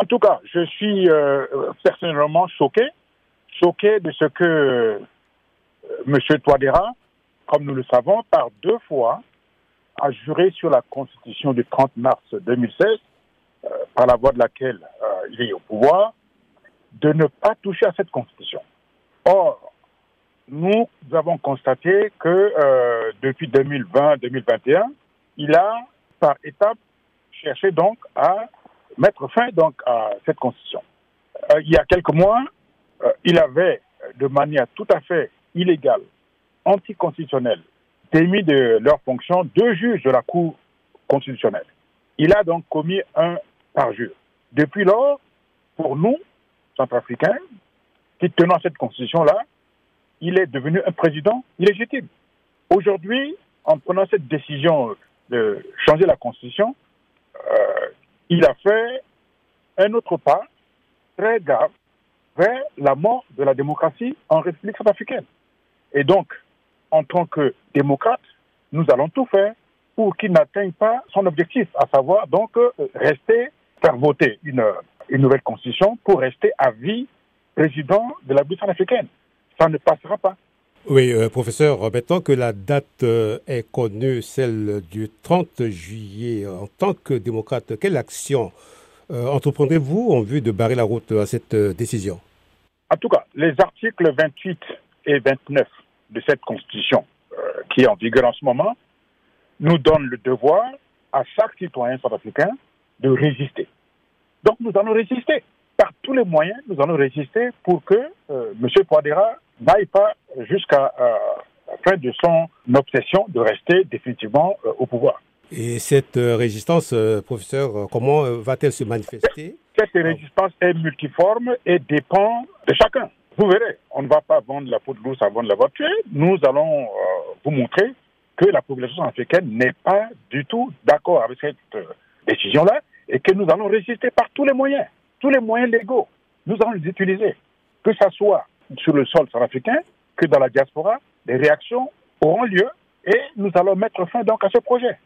En tout cas, je suis euh, personnellement choqué, choqué de ce que euh, M. Touadéra, comme nous le savons, par deux fois, a juré sur la Constitution du 30 mars 2016, euh, par la voie de laquelle il est au pouvoir, de ne pas toucher à cette Constitution. Or, nous avons constaté que depuis 2020-2021, il a, par étapes, cherché donc à mettre fin donc à cette Constitution. Euh, il y a quelques mois, euh, il avait, de manière tout à fait illégale, anticonstitutionnelle, démis de leur fonction deux juges de la Cour constitutionnelle. Il a donc commis un parjure. Depuis lors, pour nous, centrafricains, qui tenons cette constitution-là, il est devenu un président illégitime. Aujourd'hui, en prenant cette décision de changer la constitution, euh, il a fait un autre pas très grave vers la mort de la démocratie en République centrafricaine. Et donc, en tant que démocrate, nous allons tout faire pour qu'il n'atteigne pas son objectif, à savoir donc euh, rester, faire voter une, une nouvelle constitution pour rester à vie président de la République centrafricaine. Ça ne passera pas. Oui, euh, professeur, maintenant que la date euh, est connue, celle du 30 juillet, en tant que démocrate, quelle action euh, entreprendrez-vous en vue de barrer la route à cette euh, décision? En tout cas, les articles 28 et 29 de cette constitution qui est en vigueur en ce moment nous donnent le devoir à chaque citoyen sud-africain de résister. Donc nous allons résister. Par tous les moyens, nous allons résister pour que M. Poadera n'aille pas jusqu'à euh, la fin de son obsession de rester définitivement euh, au pouvoir. Et cette euh, résistance, euh, professeur, comment va-t-elle se manifester? Cette résistance est multiforme et dépend de chacun. Vous verrez, on ne va pas vendre la peau de l'ours avant de l'avoir tué. Nous allons vous montrer que la population africaine n'est pas du tout d'accord avec cette décision-là et que nous allons résister par tous les moyens, tous les moyens légaux. Nous allons les utiliser, que ce soit sur le sol centrafricain que dans la diaspora. Les réactions auront lieu et nous allons mettre fin donc à ce projet.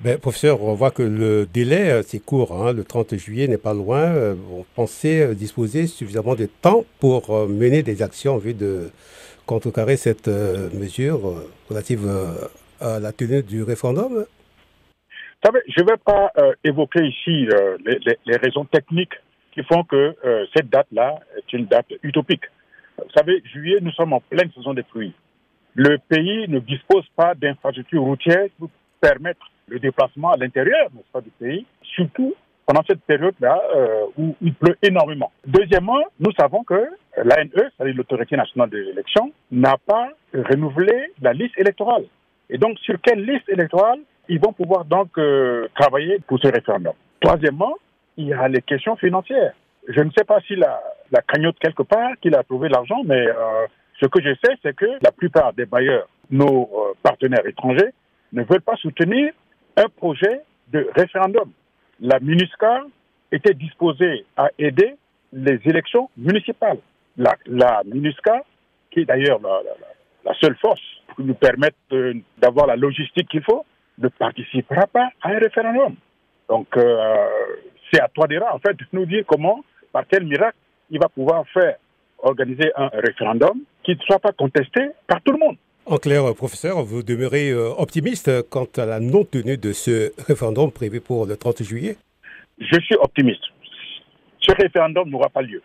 ben, Professeur, on voit que le délai, euh, c'est court. hein, le 30 juillet n'est pas loin. Euh, On pensait euh, disposer suffisamment de temps pour euh, mener des actions en vue de contrecarrer cette euh, mesure euh, relative euh, à la tenue du référendum. Vous je ne vais pas euh, évoquer ici euh, les, raisons techniques qui font que euh, cette date-là est une date utopique. Vous savez, juillet, nous sommes en pleine saison des pluies. Le pays ne dispose pas d'infrastructures routières pour permettre le déplacement à l'intérieur du pays, surtout pendant cette période-là euh, où il pleut énormément. Deuxièmement, nous savons que l'ANE, c'est-à-dire l'autorité nationale de l'élection, n'a pas renouvelé la liste électorale. Et donc, sur quelle liste électorale ils vont pouvoir donc euh, travailler pour ce référendum? Troisièmement, il y a les questions financières. Je ne sais pas s'il a la cagnotte quelque part, qu'il a trouvé l'argent, mais euh, ce que je sais, c'est que la plupart des bailleurs, nos euh, partenaires étrangers, ne veulent pas soutenir un projet de référendum. La MINUSCA était disposée à aider les élections municipales. La, la MINUSCA, qui est d'ailleurs la, seule force qui nous permette de- d'avoir la logistique qu'il faut, ne participera pas à un référendum. Donc, euh, c'est à Toadera, en fait, de nous dire comment, par quel miracle, il va pouvoir faire organiser un référendum qui ne soit pas contesté par tout le monde. En clair, professeur, vous demeurez euh, optimiste quant à la non-tenue de ce référendum prévu pour le 30 juillet? Je suis optimiste. Ce référendum n'aura pas lieu.